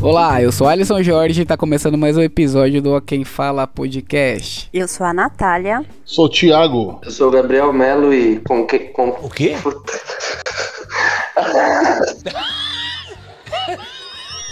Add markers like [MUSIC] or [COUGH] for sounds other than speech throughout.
Olá, eu sou Alisson Jorge e tá começando mais um episódio do Quem Fala Podcast. Eu sou a Natália. Sou o Thiago. Eu sou o Gabriel Melo e com que. Com... O quê? [LAUGHS] [LAUGHS]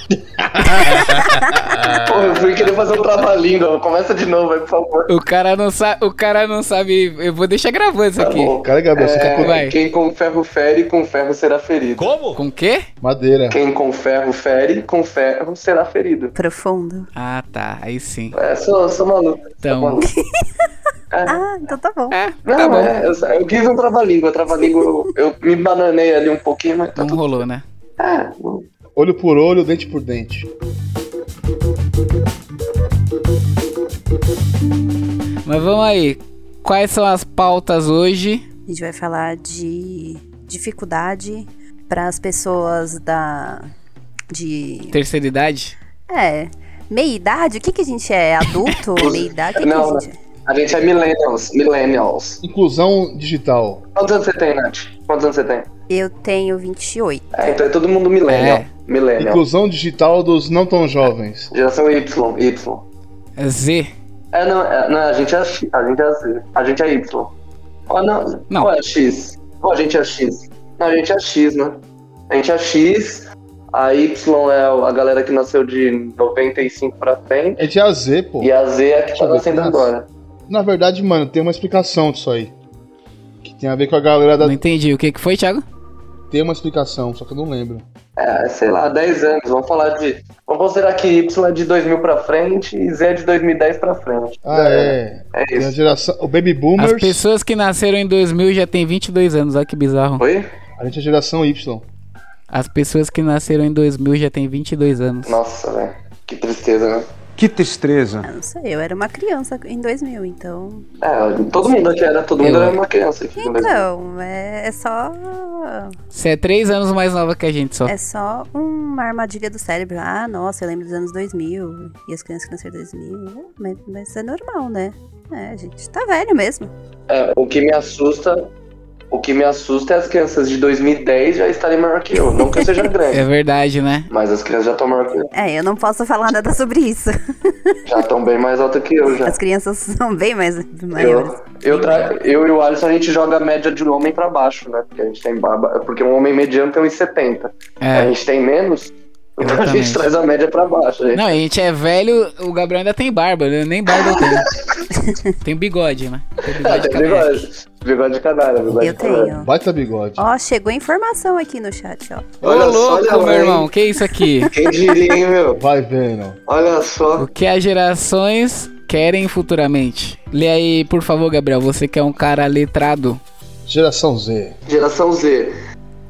[LAUGHS] Pô, eu fui querer fazer um trava-língua. Começa de novo aí, por favor. O cara não sabe, o cara não sabe, eu vou deixar gravando isso Tá aqui. bom. Cara, Gabriel, você É, quem com ferro fere, com ferro será ferido. Como? Com o quê? Madeira. Quem com ferro fere, com ferro será ferido. Profundo. Ah, tá, aí sim. É, sou, sou maluco. Então. Tá bom. [LAUGHS] Ah, então tá bom. É, Não, tá bom. é, eu, eu quis um trava-língua. Trava-língua, eu, eu me bananei ali um pouquinho, mas tá Não tudo rolou, né? É, não- Olho por olho, dente por dente. Mas vamos aí. Quais são as pautas hoje? A gente vai falar de dificuldade para as pessoas da. de. Terceira idade? É. Meia idade? O que, que a gente é? Adulto? [LAUGHS] Meia idade? O que, que Não, a gente é? a gente é millennials. Millennials. Inclusão digital. Quantos anos você tem, Nath? Quantos anos você tem? Eu tenho 28. É, então é todo mundo millennial. É. Millennial. Inclusão digital dos não tão jovens. Geração Y, Y. Z. É, não, é, não, a gente é X, a gente é Z, a gente é Y. Ou não, Não. Ou é X? Ou a gente é X? Não, a gente é X, né? A gente é X, a Y é a galera que nasceu de 95 pra frente, É de A a Z, pô. e a Z é a que tá nascendo agora. Na verdade, mano, tem uma explicação disso aí. Que tem a ver com a galera da. Não entendi. O que que foi, Thiago? Tem uma explicação, só que eu não lembro. É, sei lá, 10 anos, vamos falar de... Vamos considerar que Y é de 2000 pra frente e Z é de 2010 pra frente. Ah, é. É a isso. geração. O Baby As Boomers. pessoas que nasceram em 2000 já têm 22 anos. Olha que bizarro. Oi? A gente é geração Y. As pessoas que nasceram em 2000 já têm 22 anos. Nossa, velho. Que tristeza, né? Que tristeza. Eu não sei, eu era uma criança em 2000, então. É, todo mundo aqui era, todo mundo Eu- era uma criança aqui. Então, é, é só. Você é 3 anos mais nova que a gente só. É só uma armadilha do cérebro. Ah, nossa, eu lembro dos anos 2000 e as crianças que nasceram em 2000. Mas, mas isso é normal, né? É, a gente tá velho mesmo. É, o que me assusta, o que me assusta é as crianças de 2010 já estarem maior que eu. Não que eu seja [LAUGHS] grande, É verdade, né? mas as crianças já estão maior que eu. É, eu não posso falar nada sobre isso. [LAUGHS] Já estão bem mais altas que eu já. As crianças são bem mais maiores. Eu, eu, tra... eu e o Alisson a gente joga a média de um homem pra baixo, né? Porque a gente tem barba. Porque um homem mediano tem 1,70. A É. gente tem menos, então a gente traz a média pra baixo. né? Não, a gente é velho, o Gabriel ainda tem barba, né? Nem barba eu tenho. [LAUGHS] tem [LAUGHS] bigode, né? Tem bigode de tem bigode. Bigode de canalha, bigode Eu de canalha. tenho. Baita bigode. Ó, chegou informação aqui no chat, ó. Ô, Olha só, louco, meu irmão, que isso aqui? Quem diria, hein, meu? Vai vendo. Olha só. O que as gerações querem futuramente? Lê aí, por favor, Gabriel, você que é um cara letrado. Geração Z. Geração Z.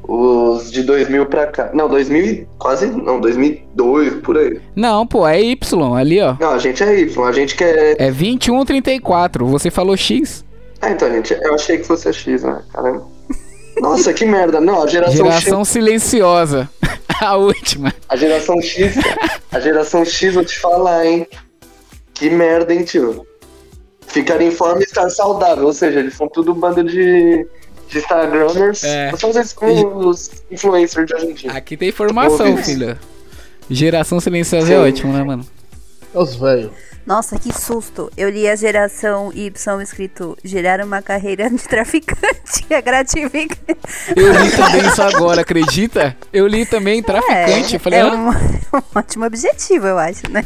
Os de 2000 pra cá. Não, 2000 e quase. Não, 2002, por aí. Não, pô, é Y, ali, ó. Não, a gente é Y. A gente quer. É 2134. Você falou X. Ah, então, gente, eu achei que fosse a X, né? Caramba. Nossa, que merda. Não, a geração, Geração silenciosa. [LAUGHS] a última. X. A geração X. A geração X, vou te falar, hein? Que merda, hein, tio? Ficar em forma e estar saudável. Ou seja, eles são tudo bando de. De Instagramers. É. São os, os influencers de hoje em dia. Aqui tem informação, filho. Geração silenciosa é Sim. ótimo, né, mano? É os velhos. Nossa, que susto. Eu li a geração Y escrito gerar uma carreira de traficante. [LAUGHS] É gratificante. Eu li também isso agora, acredita? Eu li também traficante. Eu falei, é ah, um, [LAUGHS] um ótimo objetivo, eu acho, né?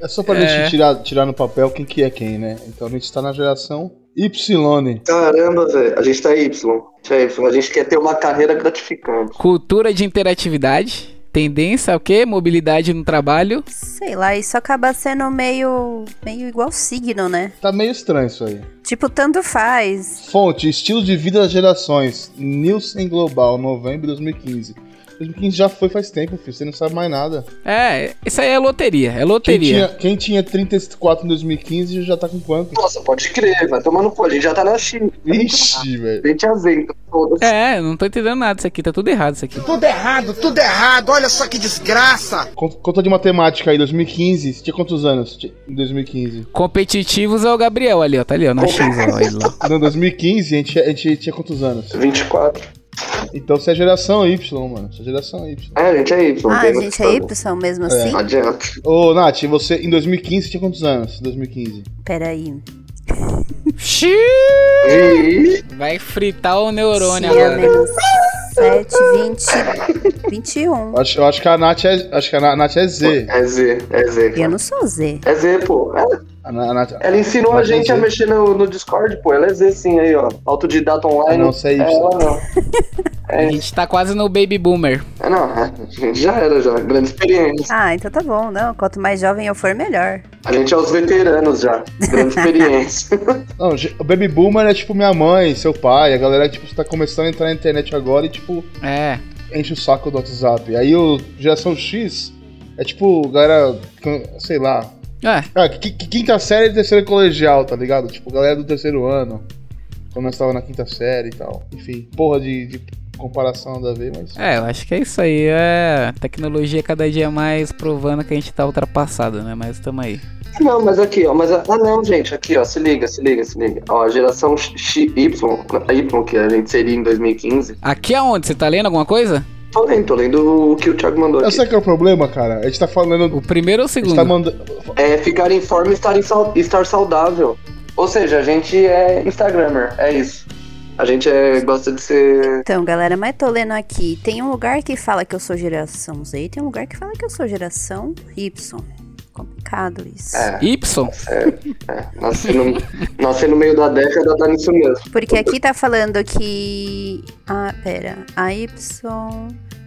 É só pra É. gente tirar, tirar no papel quem que é quem, né? Então a gente tá na geração Y. Caramba, velho. A gente tá Y. A gente é Y. A gente quer ter uma carreira gratificante. cultura de interatividade. Tendência ao quê? Mobilidade no trabalho. Sei lá, isso acaba sendo meio, meio igual signo, né? Tá meio estranho isso aí. Tipo, tanto faz. Fonte: Estilo de vida das gerações. Nielsen Global, novembro de 2015. 2015 já foi faz tempo, filho. Você não sabe mais nada. É, isso aí é loteria. É Quem loteria. tinha, quem tinha 34 em 2015 já tá com quanto? Nossa, pode crer, vai tomar no cu. A gente já tá na China. Ixi, velho. A gente azenta. Foda-se. É, não tô entendendo nada disso aqui. Tá tudo errado isso aqui. Tudo errado, tudo errado. Olha só que desgraça. Conta, de matemática aí, 2015. Você tinha quantos anos em 2015? Competitivos é o Gabriel ali, ó. Tá ali, ó. Na X, ó. Ele lá. Não, 2015 a gente, a gente tinha quantos anos? 24. Então você é geração Y, mano. Você é geração Y. É, a gente é Y. Ah, a gente é Y mesmo assim? Não adianta. Ô, Nath, você em 2015 tinha quantos anos? 2015. Peraí. Xiii, vai fritar o neurônio Tinha agora. menos 7, 20, 21. Eu acho, eu acho que a Nath é. Acho que a Nath é Z. É Z, é Z. E eu não sou Z. É Z, pô. Ela, A, Na- ela ensinou a é gente a mexer no, no Discord, pô. Ela é Z sim aí, ó. Autodidata online. Ah, não, você é Y. É, ela não. [LAUGHS] A gente tá quase no Baby Boomer. É, não, é, a gente já era, já. Grande experiência. Ah, então tá bom. Não, quanto mais jovem eu for, melhor. A gente é os veteranos já. Grande experiência. [LAUGHS] Não, o Baby Boomer é tipo minha mãe, seu pai, a galera que tipo, tá começando a entrar na internet agora e tipo, É. enche o saco do WhatsApp. Aí o geração X é tipo, galera, sei lá. É, Ah, qui- qui- quinta série e terceiro colegial, tá ligado? Tipo, galera do terceiro ano. Quando nós tava na quinta série e tal. Enfim, porra de, de comparação nada a ver, mas. é, eu acho que é isso aí. É a tecnologia cada dia mais provando que a gente tá ultrapassado, né? Mas tamo aí. Não, mas aqui, ó. Mas, ah, não, gente, aqui, ó. Se liga, se liga, se liga. Ó, a geração X, Y, a Y que a gente seria em 2015. Aqui aonde? Você tá lendo alguma coisa? Tô lendo, tô lendo o que o Thiago mandou Eu aqui. sei que é o problema, cara. A gente tá falando. O primeiro ou o A gente segundo? tá mandando. É ficar em forma e estar, em sau- estar saudável. Ou seja, a gente é Instagrammer, é isso. A gente é, gosta de ser. Então, galera, mas tô lendo aqui. Tem um lugar que fala que eu sou geração Z e tem um lugar que fala que eu sou geração Y. Complicado isso. É, Y? é. Nascer no, nascer no meio da década tá nisso mesmo. Porque aqui tá falando que. Ah, pera. A Y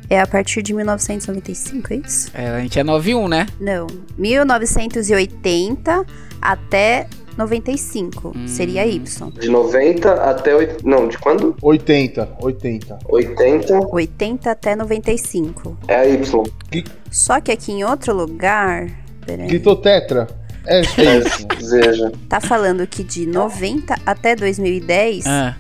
é a partir de 1995, é isso? É, a gente é 91, né? Não. 1980 até 95. Seria Y. De 90 até. oit- Não, de quando? 80, 80. 80 80 até 95. é a Y. Só que aqui em outro lugar. Peraí. Gritou tetra. É, é isso. [LAUGHS] Tá falando que de 90 até 2010 Ah,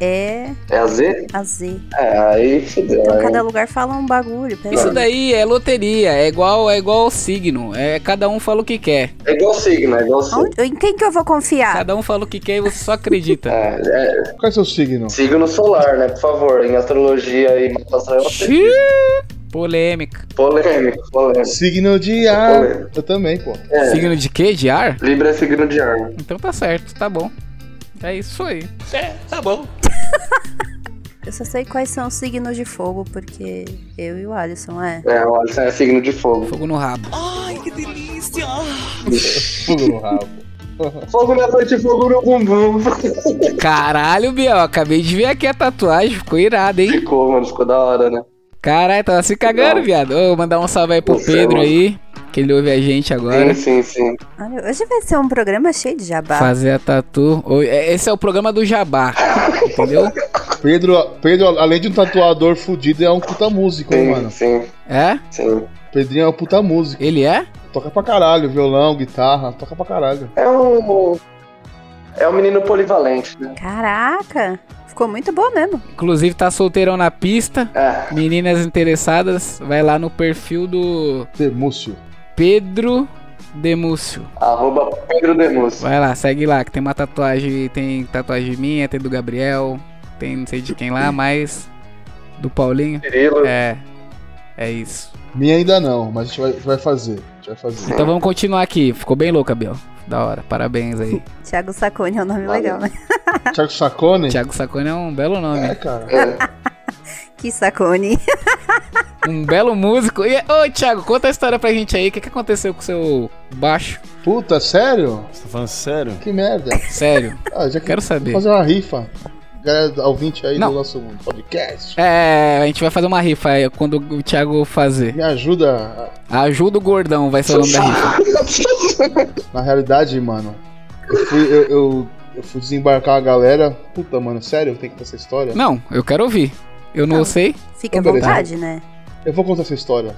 é É a Z? a Z. É, aí fudeu. Então cada lugar fala um bagulho. Peraí. isso daí é loteria, é igual, é igual ao signo. É, cada um fala o que quer. É igual signo, é igual signo. Onde- em quem que eu vou confiar? Cada um fala o que quer e você só acredita. É, é, Qual é seu signo? signo solar, né? Por favor, em astrologia e mapa astral. Polêmica. Polêmico, polêmico. Signo de ar. polêmico. Eu também, pô. É, Signo de quê? De ar? Libra é signo de ar. Então tá certo, tá bom. É isso aí. [LAUGHS] Eu só sei quais são os signos de fogo, porque eu e o Alisson é. É, o Alisson é signo de fogo. Fogo no rabo. Fogo no rabo. [LAUGHS] Fogo na noite, fogo no bumbum. Caralho, Biel, acabei de ver aqui a tatuagem, ficou irado, hein? Ficou, mano, ficou da hora, né? Caralho, tava se cagando, Não. viado. Ô, mandar um salve aí pro Não sei, Pedro aí, que ele ouve a gente agora. Sim, sim, sim. Olha, hoje vai ser um programa cheio de jabá. Fazer a tatu. É- Esse é o programa do Jabá, [LAUGHS] entendeu? Pedro, Pedro, além de um tatuador fudido, é um puta músico, hein, Sim, mano. sim, É? sim. Pedrinho é um puta músico. Ele é? Toca pra caralho, violão, guitarra, toca pra caralho. É um. É um menino polivalente, né? Caraca! Ficou muito bom mesmo. Inclusive tá solteirão na pista. É. Meninas interessadas, vai lá no perfil do Demúcio. Pedro Demúcio. Arroba Pedro Demus. Vai lá, segue lá, que tem uma tatuagem, tem tatuagem minha, tem do Gabriel, tem não sei de quem lá, mas do Paulinho. Cirilo. É. É isso. Minha ainda não, mas a gente vai, vai fazer. A gente vai fazer. Então vamos continuar aqui. Ficou bem louca, Biel. Da hora, parabéns aí. [LAUGHS] Thiago Sacone é um nome Valeu. legal, né? [LAUGHS] Thiago Sacone? Thiago Sacone é um belo nome. É, cara. É. [LAUGHS] Que Sacone. Um belo músico. E, ô, Thiago, conta a história pra gente aí. O que, que aconteceu com o seu baixo? Puta, sério? Você tá falando sério? Que merda. Sério. Ah, já que Quero saber. Vou fazer uma rifa. Galera, ouvinte aí Não. do nosso podcast. É, a gente vai fazer uma rifa aí quando o Thiago fazer. Me ajuda. Ajuda o gordão, vai ser o nome da rifa. [LAUGHS] Na realidade, mano, eu fui, eu, eu, eu fui desembarcar a galera. Puta, mano, sério, tem que contar essa história? Não, eu quero ouvir. Eu não, Não. sei. Fica à Então, vontade, né? Eu vou contar essa história.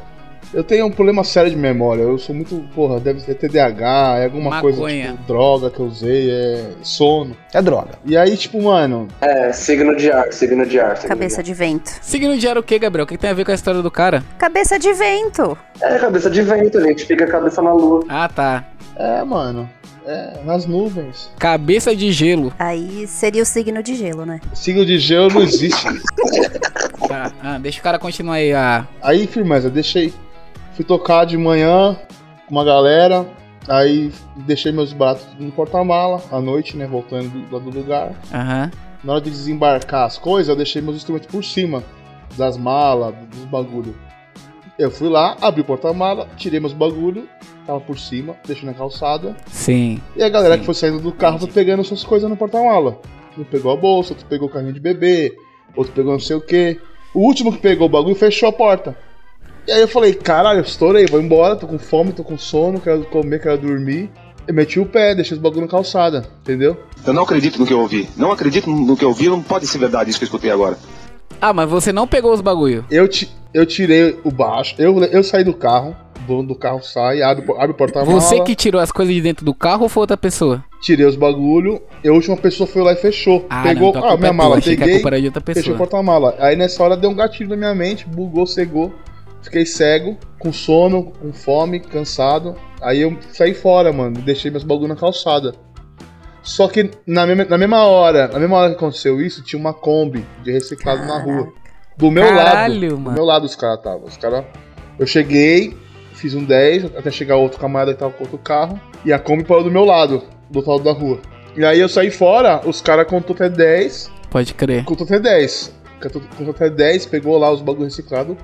Eu tenho um problema sério de memória. Eu sou muito, porra, deve ser TDAH, é alguma coisa, Maconha. tipo, droga que eu usei, é sono. É droga. E aí, tipo, mano, É, signo de ar, signo de ar. signo Cabeça de de vento. Signo de ar o que, Gabriel? O que, tem a ver com a história do cara? Cabeça de vento! ar. É, cabeça de vento, a gente fica a cabeça na lua. Ah, tá. é, mano, é, nas nuvens. Cabeça de gelo. Aí seria o signo de gelo, né? Signo de gelo não existe. [LAUGHS] Tá, ah, deixa o cara continuar aí. Ah, Aí, firmeza, deixei. Fui tocar de manhã com uma galera. Aí deixei meus baratos no porta-mala à noite, né? Voltando do, lá do lugar. aham. Na hora de desembarcar as coisas, eu deixei meus instrumentos por cima das malas, dos bagulho. Eu fui lá, abri o porta-mala, tirei meus bagulho, tava por cima, deixei na calçada. Sim. E a galera Sim. que foi saindo do carro foi pegando suas coisas no porta-mala. Um pegou a bolsa, outro pegou o carrinho de bebê, outro pegou não sei o que. O último que pegou o bagulho fechou a porta. E aí eu falei, caralho, eu estourei, vou embora, tô com fome, tô com sono, quero comer, quero dormir. Eu meti o pé, deixei os bagulho na calçada, entendeu? Eu não acredito no que eu ouvi. Não acredito no que eu ouvi, não pode ser verdade isso que eu escutei agora. Ah, mas você não pegou os bagulho. Eu, ti- eu tirei o baixo, eu, eu saí do carro, o dono do carro sai, abre, o- abre o porta-mala. Você que tirou as coisas de dentro do carro ou foi outra pessoa? Tirei os bagulho, e a última pessoa foi lá e fechou. Ah, Pegou não, a ah, minha é mala, peguei, fechei o porta-mala. Aí nessa hora deu um gatilho na minha mente, bugou, cegou. Fiquei cego, com sono, com fome, cansado. Aí eu saí fora, mano, deixei meus bagulho na calçada. Só que na mesma, na mesma hora, na mesma hora que aconteceu isso, tinha uma Kombi de reciclado na rua. Do meu Caralho, lado. mano. Do meu lado os caras estavam. Os caras. Eu cheguei, fiz um 10, até chegar outro camarada que tava com outro carro. E a Kombi parou do meu lado, do outro lado da rua. E aí eu saí fora, os caras contou até 10, Pode crer. contou até 10. Contou contou até 10, pegou lá os bagulho reciclado,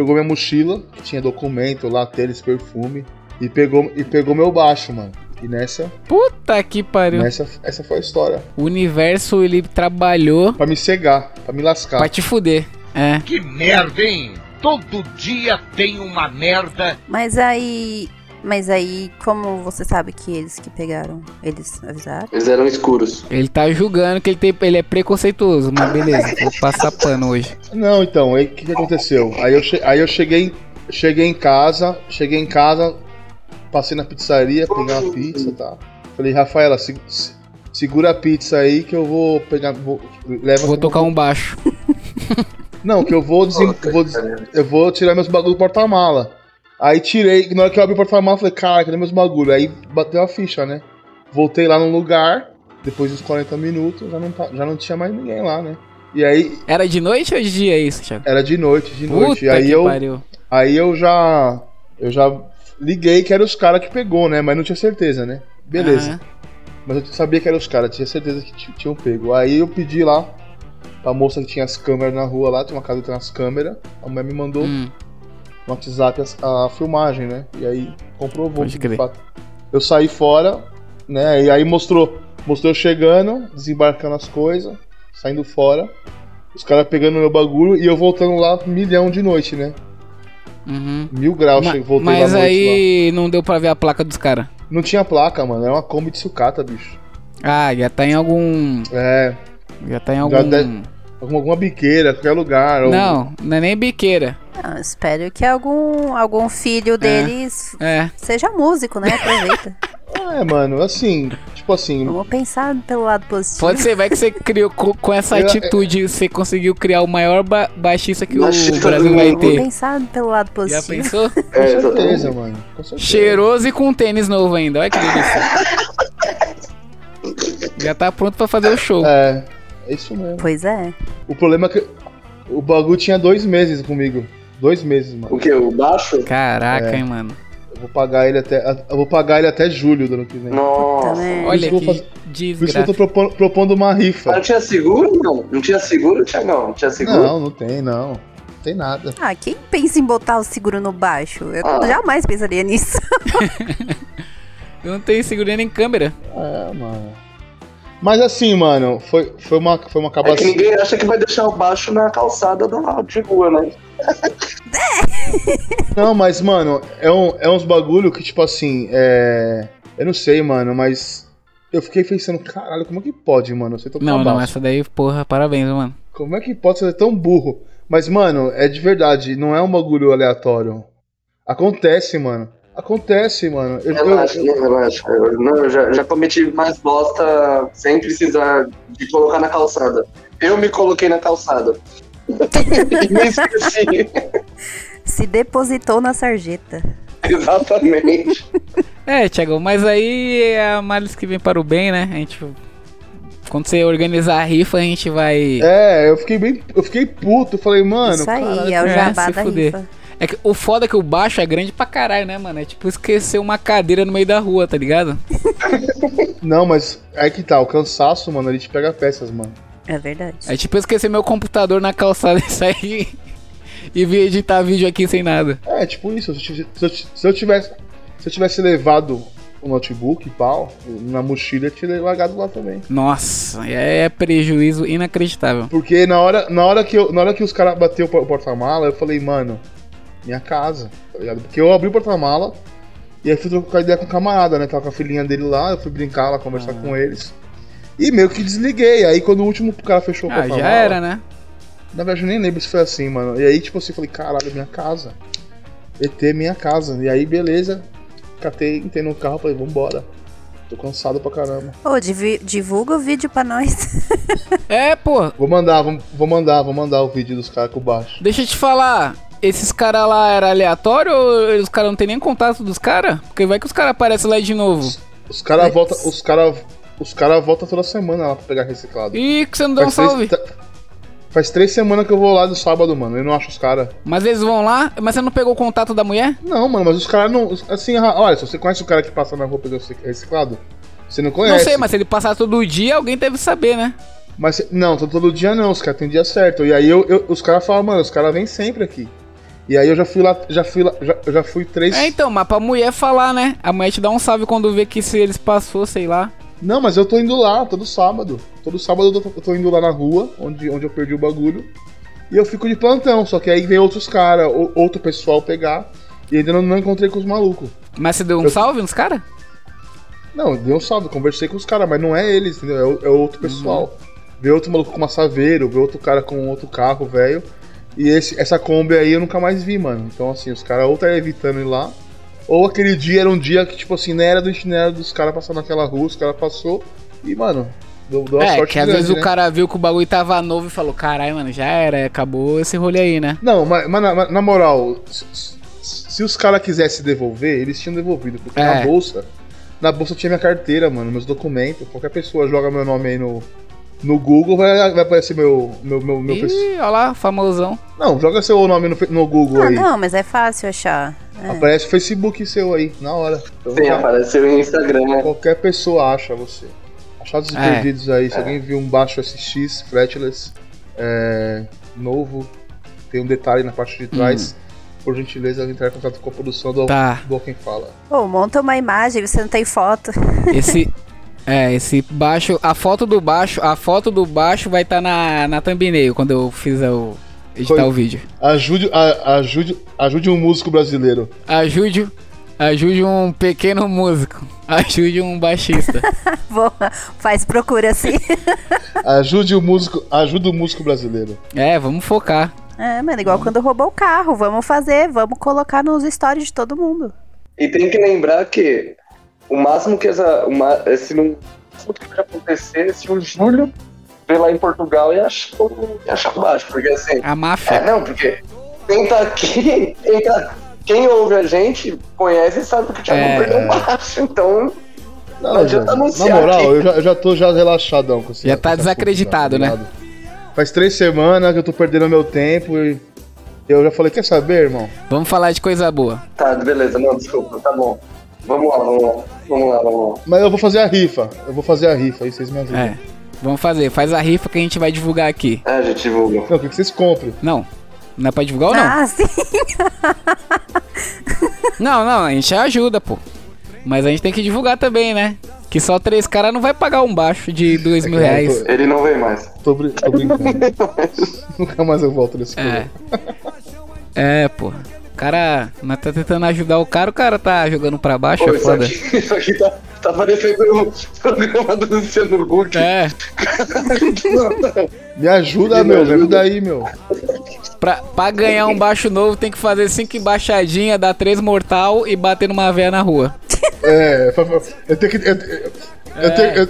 pegou minha mochila, que tinha documento lá, tênis, perfume, e pegou, e pegou meu baixo, mano. E nessa, Puta que pariu. nessa, essa foi a história. O universo, ele trabalhou Pra me cegar, pra me lascar. pra te fuder. É. Que merda, hein? Todo dia tem uma merda. Mas aí. Mas aí, como você sabe que eles que pegaram? Eles avisaram? Eles eram escuros. Ele tá julgando que ele, tem, ele é preconceituoso, mas beleza, [LAUGHS] vou passar pano hoje. Não, então, aí o que, que aconteceu? Aí eu, che- aí eu cheguei, cheguei em casa, cheguei em casa, passei na pizzaria, peguei uma pizza, tá? Falei, Rafaela, se- se- segura a pizza aí que eu vou pegar, vou, leva Vou tocar um baixo. Não, que eu vou, [LAUGHS] desem, vou eu vou tirar meus bagulho do porta-mala. Aí tirei, na hora que eu abri o porta-mala, falei, cara, cadê meus bagulho? Aí bateu a ficha, né? Voltei lá no lugar, depois dos 40 minutos, já não, tá- já não tinha mais ninguém lá, né? E aí, Era de noite ou de dia isso, Thiago? era de noite, de noite. Puta e aí eu, pariu. Aí eu já. Eu já liguei que era os caras que pegou, né? Mas não tinha certeza, né? Beleza. Mas eu sabia que eram os caras, tinha certeza que tinham pego. Aí eu pedi lá pra moça que tinha as câmeras na rua lá, tinha uma casa que tem as câmeras. A mulher me mandou Hum, WhatsApp as- a, filmagem, né? E aí comprovou Pode que de fato. Eu saí fora, né? E aí mostrou. Mostrou eu chegando, desembarcando as coisas, saindo fora. Os caras pegando meu bagulho e eu voltando lá milhão de noite, né? uhum. Mil graus, Ma- voltei mas noite lá. aí não deu pra ver a placa dos caras. Não tinha placa, mano. Era uma Kombi de sucata, bicho. Ah, já tá em algum. É, Já tá em Já algum. de- alguma, alguma biqueira, qualquer lugar. ou- Não, não é nem biqueira. Não, espero que algum, algum filho deles É. seja músico, né? Aproveita. [LAUGHS] É, mano, assim, tipo assim. Vamos pensar pelo lado positivo. Pode ser, vai que você criou com, com essa Eu- atitude, você conseguiu criar o maior ba baixista que Baixista o Brasil vai mundo. Vamos ter. pensar pelo lado Já positivo. pensou? É, Com certeza, mano. Com certeza. Cheiroso e com tênis novo ainda, olha que delícia. [LAUGHS] Já tá pronto pra fazer o show. É, é isso mesmo. Pois é. O problema é que o bagulho tinha dois meses comigo. Dois meses, mano. O que? O baixo? Caraca, É. hein, mano. Eu vou pagar ele até. Eu vou pagar ele até julho do ano que vem. Nossa. Olha que fazer- Por isso que eu tô propondo, propondo uma Mas não rifa. tinha seguro, não? Não tinha seguro, Tiagão? Não tinha seguro? Não, não tem, não. Não tem nada. Ah, quem pensa em botar o seguro no baixo? Eu Ah. jamais pensaria nisso. [LAUGHS] Eu não tenho segurança nem câmera. É, mano. Mas assim, mano, foi, foi uma, foi uma É que ninguém acha que vai deixar o baixo na calçada do lado de rua, né? [LAUGHS] Não, mas, mano, é, um, é uns bagulho que, tipo assim, é. Eu não sei, mano, mas. Eu fiquei pensando, caralho, como é que pode, mano? Você tocar Não, não, baixo? essa daí, porra, parabéns, mano. Como é que pode ser tão burro? Mas, mano, é de verdade, não é um bagulho aleatório. Acontece, mano. Acontece, mano. Eu, eu- Relaxa, eu- não, relaxa. Eu, não, eu já, já cometi mais bosta sem precisar de colocar na calçada. Eu me coloquei na calçada. [LAUGHS] e me esqueci. [LAUGHS] Se depositou na sarjeta. Exatamente. É, Thiago, mas aí é a males que vem para o bem, né? A gente Quando você organizar a rifa, a gente vai. É, eu fiquei bem. Eu fiquei puto. Eu falei, mano. Isso aí, caralho, é o é, jabá se da fuder. rifa. É que o foda é que o baixo é grande pra caralho, né, mano? É tipo esquecer uma cadeira no meio da rua, tá ligado? [LAUGHS] Não, mas aí que tá, o cansaço, mano, ele te pega peças, mano. É verdade. É tipo esquecer meu computador na calçada [LAUGHS] e sair e vir editar vídeo aqui sem nada. É, tipo isso. Se eu, tivesse- se eu, se eu tivesse. Se eu tivesse levado o notebook e pau, na mochila eu tinha largado lá também. Nossa, é prejuízo inacreditável. Porque na hora, na hora, que, eu, na hora que os caras bateu o por- porta-mala, eu falei, mano, minha casa, tá ligado? Porque eu abri o porta-mala e aí fui trocar ideia com o camarada, né? Tava com a filhinha dele lá, eu fui brincar lá, conversar Ah. com eles. E meio que desliguei. Aí quando o último cara fechou o Ah, porta-mala. já era, né? Na verdade, eu nem lembro se foi assim, mano. E aí, tipo assim, eu falei, caralho, minha casa. ET, minha casa. E aí, beleza. Catei, entrei no carro, falei, vambora. Tô cansado pra caramba. Ô, divulga o vídeo pra nós. É, pô, Vou mandar, vou, vou mandar, vou mandar o vídeo dos caras com baixo. deixa eu te falar. Esses caras lá era aleatório ou os caras não tem nem contato dos caras? Porque vai que os caras aparecem lá de novo. Os caras voltam, os caras, os caras voltam toda semana lá pra pegar reciclado. E que você não dá um Faz três- salve. ta- Faz três semanas que eu vou lá no sábado, mano. Eu não acho os caras. Mas eles vão lá, mas você não pegou o contato da mulher? Não, mano, mas os caras não. Assim, ah, olha, se você conhece o cara que passa na rua pegando reciclado, você não conhece. Não sei, mas se ele passar todo dia, alguém deve saber, né? Mas não, todo, todo dia não, os caras têm dia certo. E aí eu, eu- os caras falam, mano, os caras vêm sempre aqui. E aí eu já fui lá, já fui lá, já, eu já fui três. É, então, mas pra mulher falar, né? A mulher te dá um salve quando vê que se eles passou, sei lá. Não, mas eu tô indo lá todo sábado. Todo sábado eu tô, eu tô indo lá na rua, onde, onde eu perdi o bagulho. E eu fico de plantão, só que aí vem outros caras, outro pessoal pegar. E ainda não, não encontrei com os malucos. Mas você deu um Eu- salve nos caras? Não, deu um salve, conversei com os caras, mas não é eles, entendeu? É, é outro pessoal. Vê outro maluco com uma saveiro, vê outro cara com outro carro, velho. E esse, essa Kombi aí eu nunca mais vi, mano. Então, assim, os caras ou tá evitando ir lá, ou aquele dia era um dia que, tipo assim, não era do itinerário dos caras passando naquela rua, os caras passou e, mano, deu, deu É, sorte que às grande, vezes né? o cara viu que o bagulho tava novo e falou, caralho, mano, já era, acabou esse rolê aí, né? Não, mas, mas na, na moral, se, se- se os caras quisessem devolver, eles tinham devolvido. Porque É. na bolsa, na bolsa tinha minha carteira, mano, meus documentos. Qualquer pessoa joga meu nome aí no, no Google, vai, vai aparecer meu, meu, meu, meu Ih, olha lá, famosão. Não, joga seu nome no, no Google Ah, aí. não, mas é fácil achar. É. Aparece o Facebook seu aí, na hora. Então, Sim, já- apareceu em Instagram, né? qualquer pessoa acha você. Achados e É. perdidos aí, se alguém viu um baixo SX, fretless, é, novo, tem um detalhe na parte de trás, por gentileza, entrar em contato com a produção do, Hum. Tá. do Quem Fala. Ô, monta uma imagem, você não tem foto. Esse. [LAUGHS] É, esse baixo. A foto do baixo. A foto do baixo vai estar na, na thumbnail quando eu fizer o. editar Foi. o vídeo. Ajude, a- ajude, ajude um músico brasileiro. Ajude. Ajude um pequeno músico. Ajude um baixista. [LAUGHS] Vou, faz procura assim. [LAUGHS] Ajude o músico, ajude o músico brasileiro. é, vamos focar. É, mano, igual quando roubou o carro. Vamos fazer, vamos colocar nos stories de todo mundo. E tem que lembrar que o máximo que essa. Uma, esse não. O que pode acontecer é se o Júlio ver lá em Portugal e achar, e achar baixo. Porque assim. A É, máfia. não, porque quem tá aqui. Quem, tá, quem ouve a gente conhece e sabe que o Thiago É. perdeu baixo. Então. Não, Não adianta já- na anunciar moral, aqui. eu já, eu já tô já relaxadão com Já tá desacreditado, né? tá ligado? Faz três semanas que eu tô perdendo meu tempo e eu já falei, quer saber, irmão? Vamos falar de coisa boa. Tá, beleza, não, desculpa, tá bom. Vamos lá, vamos lá. Vamos lá, vamos lá. Mas eu vou fazer a rifa. Eu vou fazer a rifa, aí vocês me ajudam. É. Vamos fazer. Faz a rifa que a gente vai divulgar aqui. É, a gente divulga. Não, quero que vocês comprem. Não. Não é pra divulgar ou não? Ah, sim. [LAUGHS] Não, não, a gente ajuda, pô. Mas a gente tem que divulgar também, né? Que só três caras não vai pagar um baixo de dois mil que eu reais. tô- Ele não vem mais. Tô, brin- tô [LAUGHS] brincando. Nunca mais eu volto nesse É. É, pô. O cara, nós tá tentando ajudar o cara, o cara tá jogando pra baixo, Pô, é isso foda. aqui, [LAUGHS] isso aqui tá, tá parecendo o programa do Luciano Huck. É, [LAUGHS] Me ajuda, meu. Me ajuda aí, meu. pra, pra ganhar um baixo novo tem que fazer cinco embaixadinhas, dar três mortal e bater numa véia na rua. É, eu tenho que. Eu, eu- eu tenho, eu,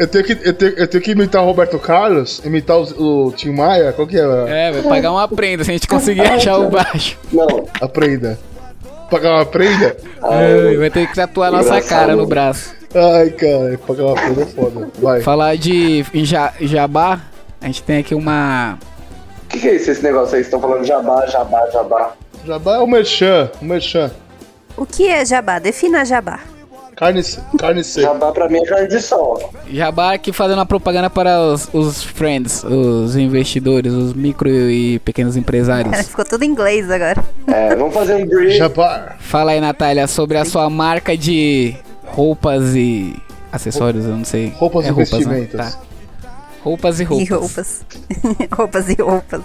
eu tenho que, eu, tenho, eu tenho que imitar o Roberto Carlos, imitar o, o Tim Maia, qual que é? É, vai pagar uma prenda se a gente conseguir [LAUGHS] achar o baixo. Não, A prenda. Pagar uma prenda? É, vai ter que tatuar nossa Engraçado. cara no braço. Ai, cara, pagar uma coisa é foda. Vai. Falar de ja- jabá, a gente tem aqui uma. O que, que é isso, esse negócio aí? Vocês estão falando jabá, jabá, jabá. Jabá é o merchan, o merchan. O que é jabá? Defina jabá. Carne, carne seca. Jabá pra mim é carne de sol. Jabá aqui fazendo uma propaganda para os, os friends, os investidores, os micro e pequenos empresários. Ficou tudo em inglês agora. É, vamos fazer um brief. Jabá. Fala aí, Natália, sobre a sua marca de roupas e acessórios, eu não sei. Roupas é e roupas, né? vestimentas. Tá. Roupas e roupas. E roupas. [LAUGHS] roupas e roupas.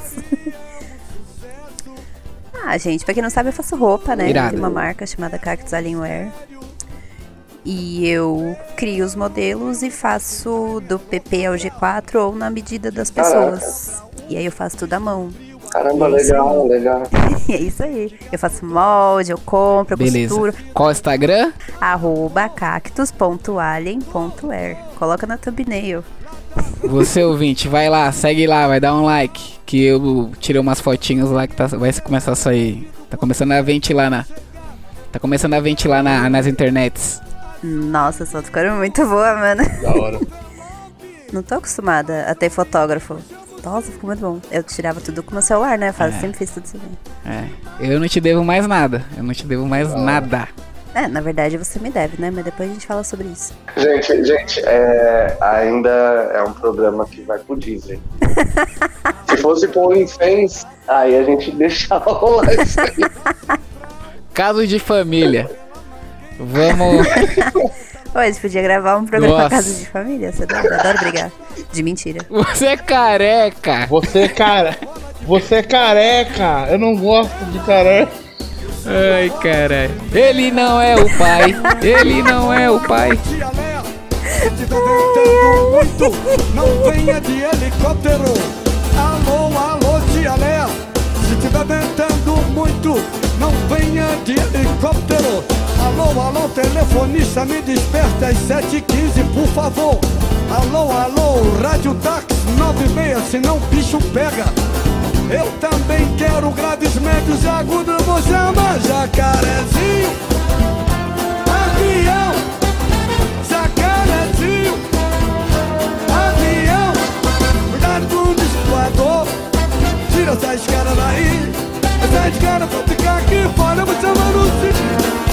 ah, gente, pra quem não sabe, eu faço roupa, né? Irado. De uma marca chamada Cactus Alienware. E eu crio os modelos e faço do PP ao G4 ou na medida das pessoas. E aí eu faço tudo à mão. Caramba, Isso. legal, legal. [LAUGHS] É isso aí. Eu faço molde, eu compro, eu Beleza. costuro. Qual o Instagram? Arroba cactus.alien.air. Coloca na thumbnail. Você ouvinte, vai lá, segue lá, vai dar um like. Que eu tirei umas fotinhas lá que tá, vai começar a sair. Tá começando a ventilar na. Tá começando a ventilar na, nas internets. Nossa, essa foto ficou muito boa, mano. Da hora. [LAUGHS] Não tô acostumada a ter fotógrafo. Nossa, ficou muito bom. Eu tirava tudo com meu celular, né? Eu faço, É. sempre fiz tudo assim. É. Eu não te devo mais nada. Eu não te devo mais nada. É, na verdade você me deve, né? Mas depois a gente fala sobre isso. Gente, gente, é, ainda é um programa que vai pro Disney. [LAUGHS] Se fosse pro OnlyFans, aí a gente [LAUGHS] deixava rolar isso aí. Caso de família. Vamos. [LAUGHS] Gente podia gravar um programa Nossa. Casa de Família. Você adora, adoro brigar. De mentira. Você é careca. Você é cara. Você é careca. Eu não gosto de careca. Ai, caralho. Ele não é o pai. Ele não é o pai. Muito, não venha de helicóptero. Alô, alô, tia Léa, se tiver ventando muito, não venha de helicóptero telefonista me desperta às 7h15, por favor. Alô, alô, rádio táxi 96, senão o bicho pega. Eu também quero graves, médios e agudos, você é ama jacarezinho. Avião, jacarezinho. Avião, gato desvoador. Tira essas caras daí, essas caras vão ficar aqui fora, você é mano, se...